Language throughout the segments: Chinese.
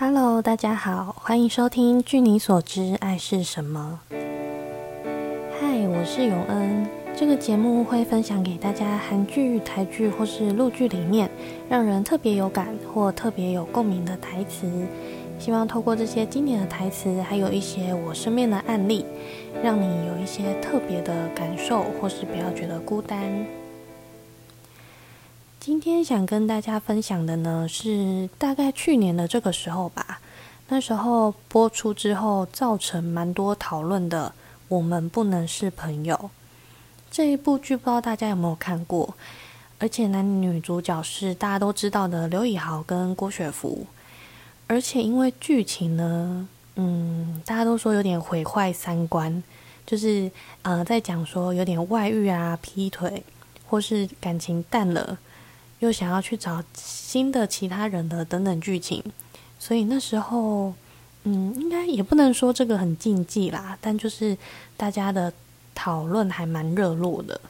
Hello，大家好，欢迎收听《据你所知，爱是什么》。嗨，我是永恩。这个节目会分享给大家韩剧、台剧或是陆剧里面让人特别有感或特别有共鸣的台词。希望透过这些经典的台词，还有一些我身边的案例，让你有一些特别的感受，或是不要觉得孤单。今天想跟大家分享的呢，是大概去年的这个时候吧。那时候播出之后，造成蛮多讨论的。我们不能是朋友。这一部剧不知道大家有没有看过？而且男女主角是大家都知道的刘以豪跟郭雪芙。而且因为剧情呢，嗯，大家都说有点毁坏三观，就是呃，在讲说有点外遇啊、劈腿，或是感情淡了，又想要去找新的其他人的等等剧情，所以那时候，嗯，应该也不能说这个很禁忌啦，但就是大家的讨论还蛮热络的。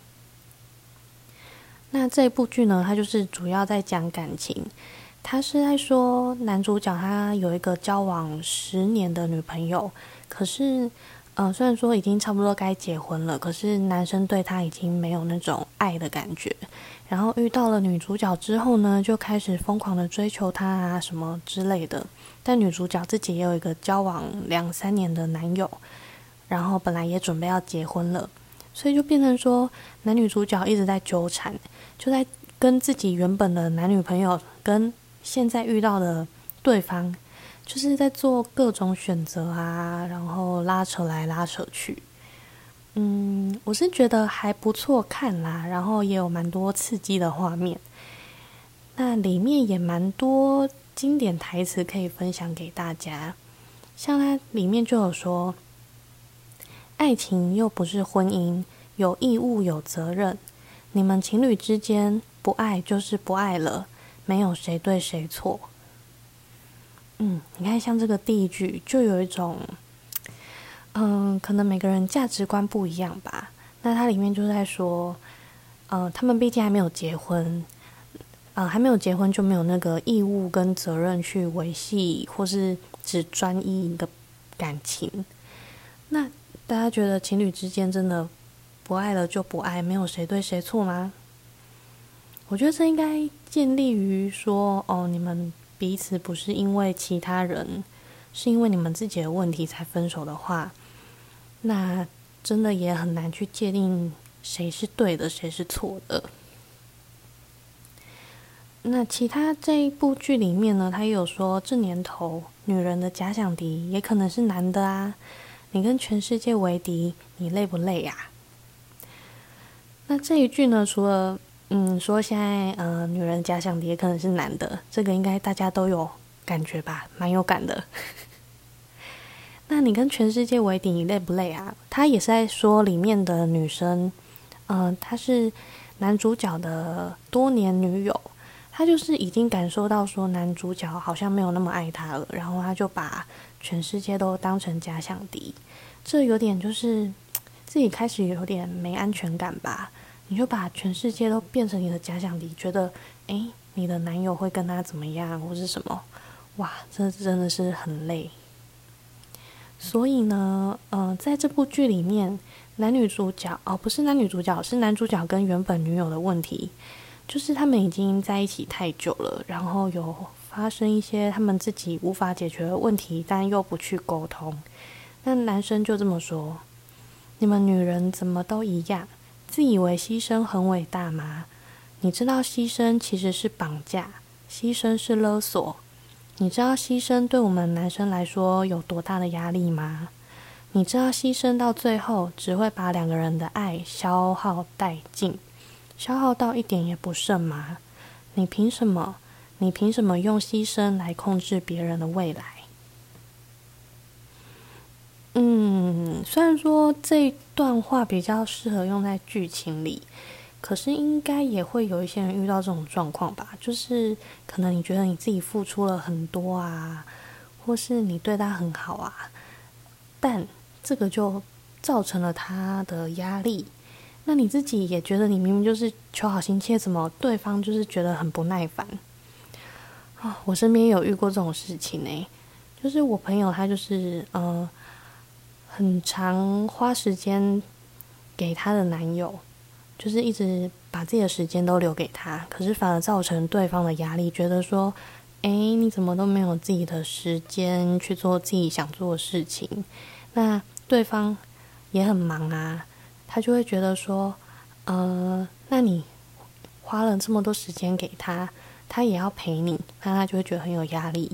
那这部剧呢，它就是主要在讲感情。他是在说男主角他有一个交往十年的女朋友，可是，呃，虽然说已经差不多该结婚了，可是男生对他已经没有那种爱的感觉。然后遇到了女主角之后呢，就开始疯狂的追求她啊什么之类的。但女主角自己也有一个交往两三年的男友，然后本来也准备要结婚了，所以就变成说男女主角一直在纠缠，就在跟自己原本的男女朋友跟。现在遇到的对方，就是在做各种选择啊，然后拉扯来拉扯去。嗯，我是觉得还不错看啦，然后也有蛮多刺激的画面。那里面也蛮多经典台词可以分享给大家，像它里面就有说：“爱情又不是婚姻，有义务有责任。你们情侣之间不爱就是不爱了。”没有谁对谁错。嗯，你看，像这个第一句，就有一种，嗯，可能每个人价值观不一样吧。那它里面就在说，呃，他们毕竟还没有结婚，呃，还没有结婚就没有那个义务跟责任去维系或是只专一一个感情。那大家觉得情侣之间真的不爱了就不爱，没有谁对谁错吗？我觉得这应该建立于说，哦，你们彼此不是因为其他人，是因为你们自己的问题才分手的话，那真的也很难去界定谁是对的，谁是错的。那其他这一部剧里面呢，他也有说，这年头女人的假想敌也可能是男的啊。你跟全世界为敌，你累不累呀？那这一句呢，除了嗯，说现在呃，女人假想敌也可能是男的，这个应该大家都有感觉吧，蛮有感的。那你跟全世界为敌，你累不累啊？他也是在说里面的女生，嗯，她是男主角的多年女友，她就是已经感受到说男主角好像没有那么爱她了，然后她就把全世界都当成假想敌，这有点就是自己开始有点没安全感吧。你就把全世界都变成你的假想敌，觉得诶，你的男友会跟他怎么样，或是什么？哇，这真的是很累。所以呢，呃，在这部剧里面，男女主角哦，不是男女主角，是男主角跟原本女友的问题，就是他们已经在一起太久了，然后有发生一些他们自己无法解决的问题，但又不去沟通。那男生就这么说：“你们女人怎么都一样？”自以为牺牲很伟大吗？你知道牺牲其实是绑架，牺牲是勒索。你知道牺牲对我们男生来说有多大的压力吗？你知道牺牲到最后只会把两个人的爱消耗殆尽，消耗到一点也不剩吗？你凭什么？你凭什么用牺牲来控制别人的未来？嗯，虽然说这段话比较适合用在剧情里，可是应该也会有一些人遇到这种状况吧？就是可能你觉得你自己付出了很多啊，或是你对他很好啊，但这个就造成了他的压力。那你自己也觉得你明明就是求好心切，怎么对方就是觉得很不耐烦？啊，我身边有遇过这种事情呢，就是我朋友她就是呃，很常花时间给她的男友，就是一直把自己的时间都留给他，可是反而造成对方的压力，觉得说，哎，你怎么都没有自己的时间去做自己想做的事情？那对方也很忙啊，他就会觉得说，呃，那你花了这么多时间给他。他也要陪你，那他就会觉得很有压力。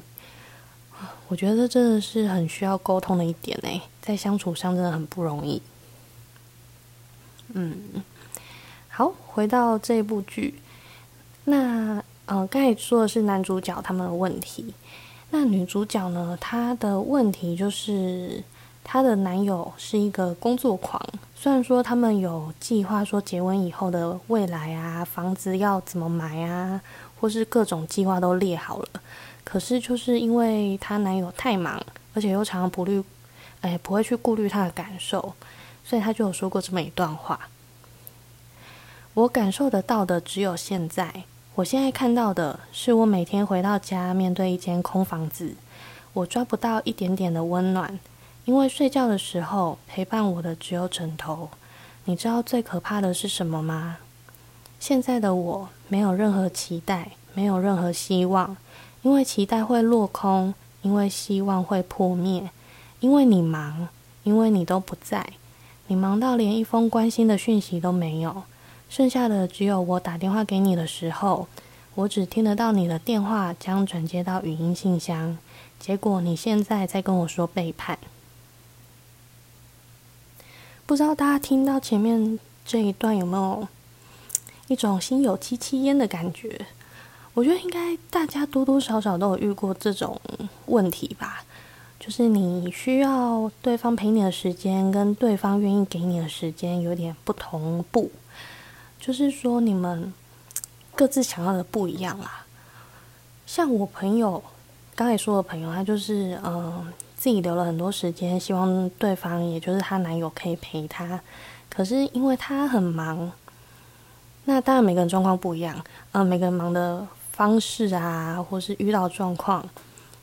我觉得这真的是很需要沟通的一点呢，在相处上真的很不容易。嗯，好，回到这部剧，那呃，刚才说的是男主角他们的问题，那女主角呢，她的问题就是她的男友是一个工作狂。虽然说他们有计划说结婚以后的未来啊，房子要怎么买啊。或是各种计划都列好了，可是就是因为她男友太忙，而且又常常不虑，哎，不会去顾虑她的感受，所以她就有说过这么一段话：我感受得到的只有现在，我现在看到的是我每天回到家，面对一间空房子，我抓不到一点点的温暖，因为睡觉的时候陪伴我的只有枕头。你知道最可怕的是什么吗？现在的我没有任何期待，没有任何希望，因为期待会落空，因为希望会破灭，因为你忙，因为你都不在，你忙到连一封关心的讯息都没有，剩下的只有我打电话给你的时候，我只听得到你的电话将转接到语音信箱，结果你现在在跟我说背叛，不知道大家听到前面这一段有没有？一种心有戚戚焉的感觉，我觉得应该大家多多少少都有遇过这种问题吧。就是你需要对方陪你的时间，跟对方愿意给你的时间有点不同步，就是说你们各自想要的不一样啦。像我朋友刚才说的朋友，他就是嗯自己留了很多时间，希望对方也就是她男友可以陪她，可是因为她很忙。那当然，每个人状况不一样，嗯，每个人忙的方式啊，或是遇到状况，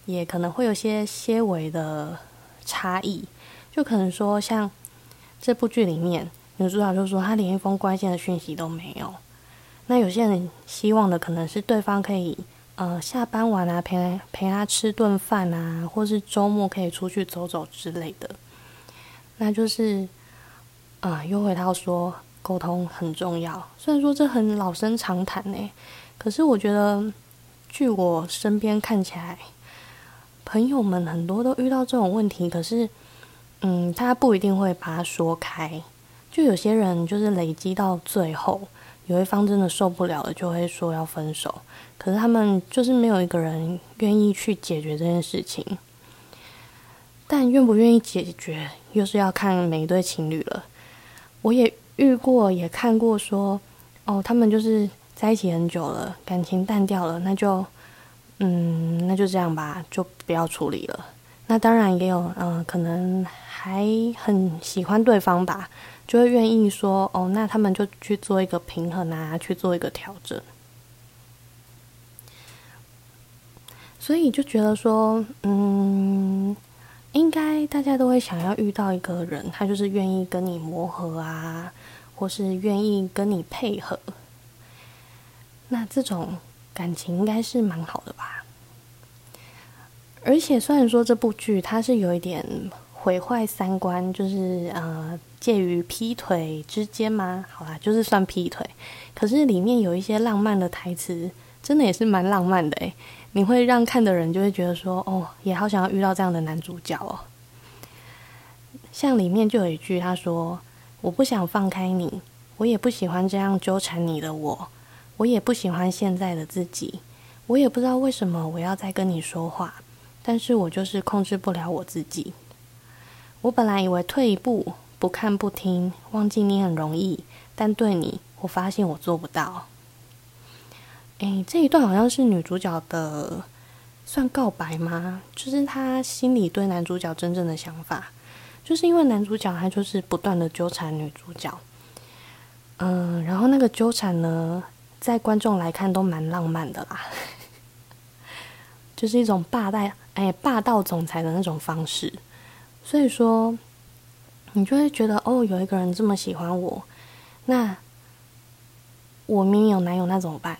也可能会有些些微的差异。就可能说，像这部剧里面，女主角就说她连一封关键的讯息都没有。那有些人希望的可能是对方可以，呃，下班晚啊，陪陪他吃顿饭啊，或是周末可以出去走走之类的。那就是，啊，又回到说。沟通很重要，虽然说这很老生常谈呢，可是我觉得，据我身边看起来，朋友们很多都遇到这种问题，可是，嗯，他不一定会把它说开。就有些人就是累积到最后，有一方真的受不了了，就会说要分手。可是他们就是没有一个人愿意去解决这件事情。但愿不愿意解决，又是要看每一对情侣了。我也。遇过也看过，说哦，他们就是在一起很久了，感情淡掉了，那就嗯，那就这样吧，就不要处理了。那当然也有，嗯，可能还很喜欢对方吧，就会愿意说哦，那他们就去做一个平衡啊，去做一个调整。所以就觉得说，嗯。应该大家都会想要遇到一个人，他就是愿意跟你磨合啊，或是愿意跟你配合。那这种感情应该是蛮好的吧？而且虽然说这部剧它是有一点毁坏三观，就是呃介于劈腿之间吗？好啦，就是算劈腿。可是里面有一些浪漫的台词，真的也是蛮浪漫的诶。你会让看的人就会觉得说，哦，也好想要遇到这样的男主角哦。像里面就有一句，他说：“我不想放开你，我也不喜欢这样纠缠你的我，我也不喜欢现在的自己，我也不知道为什么我要再跟你说话，但是我就是控制不了我自己。我本来以为退一步，不看不听，忘记你很容易，但对你，我发现我做不到。”诶，这一段好像是女主角的算告白吗？就是她心里对男主角真正的想法，就是因为男主角他就是不断的纠缠女主角，嗯，然后那个纠缠呢，在观众来看都蛮浪漫的啦。就是一种霸道哎霸道总裁的那种方式。所以说，你就会觉得哦，有一个人这么喜欢我，那我明明有男友，那怎么办？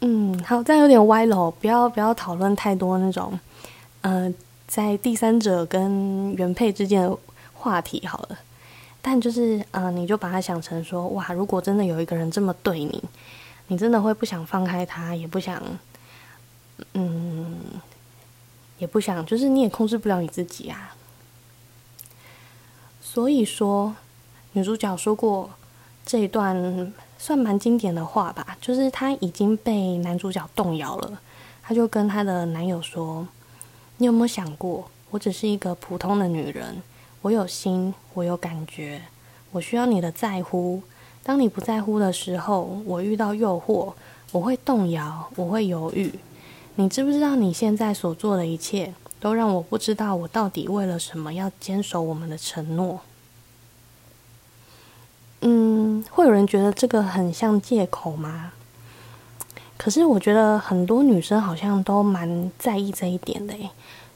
嗯，好，这样有点歪了，不要不要讨论太多那种，呃，在第三者跟原配之间的话题好了。但就是，呃，你就把它想成说，哇，如果真的有一个人这么对你，你真的会不想放开他，也不想，嗯，也不想，就是你也控制不了你自己啊。所以说，女主角说过这一段算蛮经典的话吧，就是她已经被男主角动摇了，她就跟她的男友说：“你有没有想过，我只是一个普通的女人。”我有心，我有感觉，我需要你的在乎。当你不在乎的时候，我遇到诱惑，我会动摇，我会犹豫。你知不知道，你现在所做的一切，都让我不知道我到底为了什么要坚守我们的承诺？嗯，会有人觉得这个很像借口吗？可是我觉得很多女生好像都蛮在意这一点的，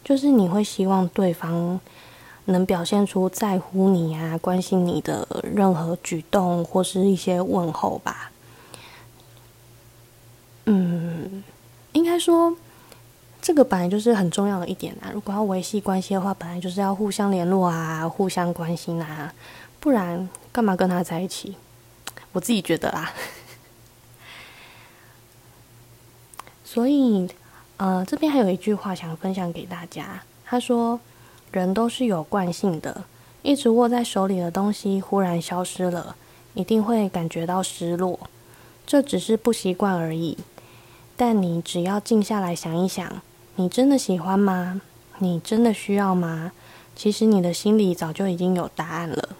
就是你会希望对方。能表现出在乎你啊、关心你的任何举动或是一些问候吧。嗯，应该说这个本来就是很重要的一点啊。如果要维系关系的话，本来就是要互相联络啊、互相关心啊，不然干嘛跟他在一起？我自己觉得啦。所以，呃，这边还有一句话想分享给大家，他说。人都是有惯性的，一直握在手里的东西忽然消失了，一定会感觉到失落。这只是不习惯而已。但你只要静下来想一想，你真的喜欢吗？你真的需要吗？其实你的心里早就已经有答案了。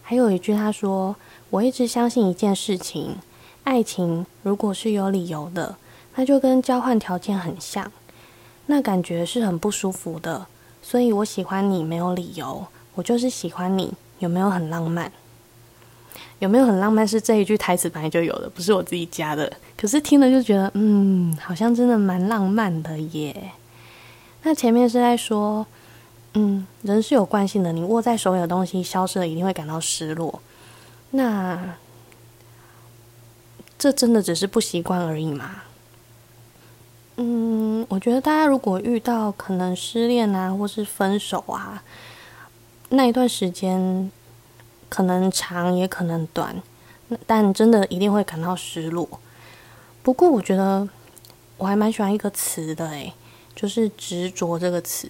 还有一句，他说：“我一直相信一件事情，爱情如果是有理由的，那就跟交换条件很像。”那感觉是很不舒服的，所以我喜欢你没有理由，我就是喜欢你，有没有很浪漫？有没有很浪漫？是这一句台词本来就有的，不是我自己加的。可是听了就觉得，嗯，好像真的蛮浪漫的耶。那前面是在说，嗯，人是有惯性的，你握在手里的东西消失了，一定会感到失落。那这真的只是不习惯而已吗？嗯，我觉得大家如果遇到可能失恋啊，或是分手啊，那一段时间可能长也可能短，但真的一定会感到失落。不过我觉得我还蛮喜欢一个词的，诶，就是执着这个词，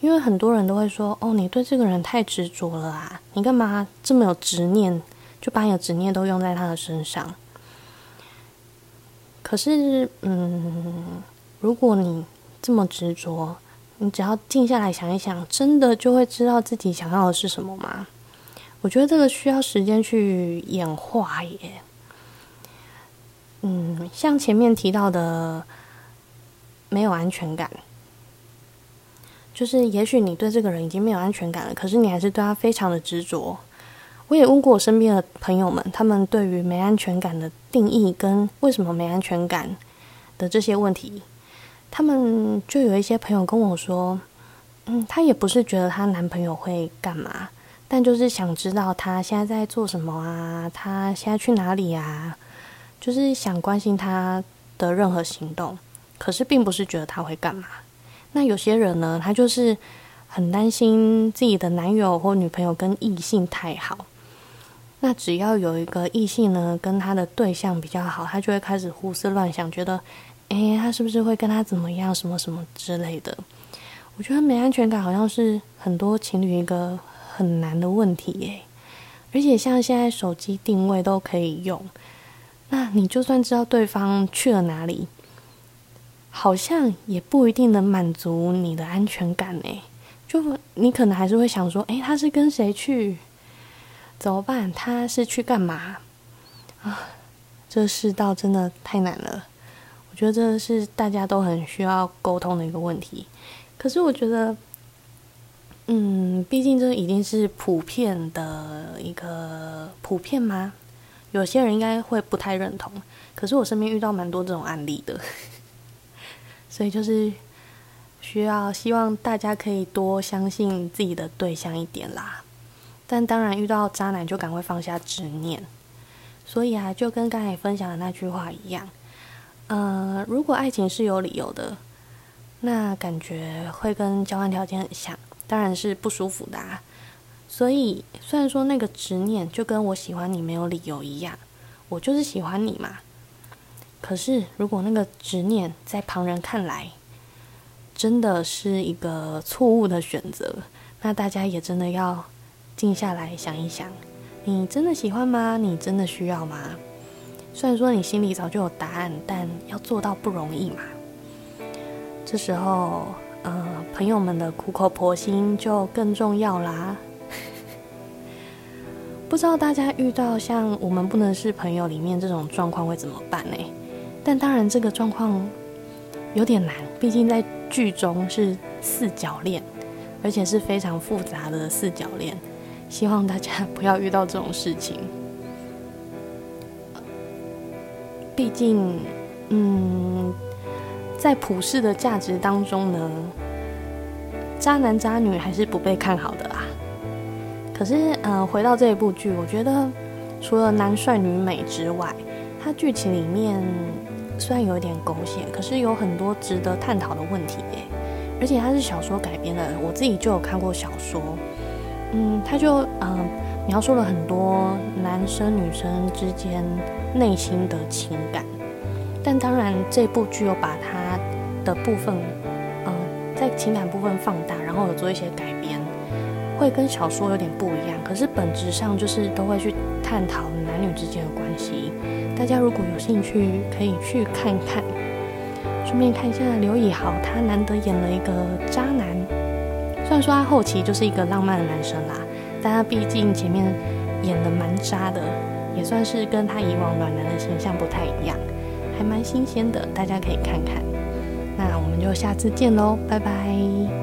因为很多人都会说，哦，你对这个人太执着了啊，你干嘛这么有执念，就把你的执念都用在他的身上。可是，嗯。如果你这么执着，你只要静下来想一想，真的就会知道自己想要的是什么吗？我觉得这个需要时间去演化耶。嗯，像前面提到的，没有安全感，就是也许你对这个人已经没有安全感了，可是你还是对他非常的执着。我也问过我身边的朋友们，他们对于没安全感的定义跟为什么没安全感的这些问题。他们就有一些朋友跟我说，嗯，她也不是觉得她男朋友会干嘛，但就是想知道他现在在做什么啊，他现在去哪里啊，就是想关心他的任何行动，可是并不是觉得他会干嘛。那有些人呢，他就是很担心自己的男友或女朋友跟异性太好，那只要有一个异性呢跟他的对象比较好，他就会开始胡思乱想，觉得。哎，他是不是会跟他怎么样？什么什么之类的？我觉得没安全感好像是很多情侣一个很难的问题耶。而且像现在手机定位都可以用，那你就算知道对方去了哪里，好像也不一定能满足你的安全感呢。就你可能还是会想说，哎，他是跟谁去？怎么办？他是去干嘛？啊，这世道真的太难了。我觉得这是大家都很需要沟通的一个问题，可是我觉得，嗯，毕竟这已经是普遍的一个普遍吗？有些人应该会不太认同，可是我身边遇到蛮多这种案例的，所以就是需要希望大家可以多相信自己的对象一点啦。但当然遇到渣男就赶快放下执念。所以啊，就跟刚才分享的那句话一样，呃，如果爱情是有理由的，那感觉会跟交换条件很像，当然是不舒服的啊。所以虽然说那个执念就跟我喜欢你没有理由一样，我就是喜欢你嘛。可是如果那个执念在旁人看来真的是一个错误的选择，那大家也真的要静下来想一想。你真的喜欢吗？你真的需要吗？虽然说你心里早就有答案，但要做到不容易嘛。这时候，呃，朋友们的苦口婆心就更重要啦。不知道大家遇到像我们不能是朋友里面这种状况会怎么办呢？但当然，这个状况有点难，毕竟在剧中是四角恋，而且是非常复杂的四角恋。希望大家不要遇到这种事情。毕竟，嗯，在普世的价值当中呢，渣男渣女还是不被看好的啦。可是，嗯，回到这一部剧，我觉得除了男帅女美之外，它剧情里面虽然有一点狗血，可是有很多值得探讨的问题耶。而且它是小说改编的，我自己就有看过小说。嗯，他就嗯描述了很多男生女生之间内心的情感，但当然这部剧又把它的部分，嗯，在情感部分放大，然后有做一些改编，会跟小说有点不一样。可是本质上就是都会去探讨男女之间的关系。大家如果有兴趣，可以去看看，顺便看一下刘以豪，他难得演了一个渣男。虽然说他后期就是一个浪漫的男生啦，但他毕竟前面演的蛮渣的，也算是跟他以往暖男的形象不太一样，还蛮新鲜的，大家可以看看。那我们就下次见喽，拜拜。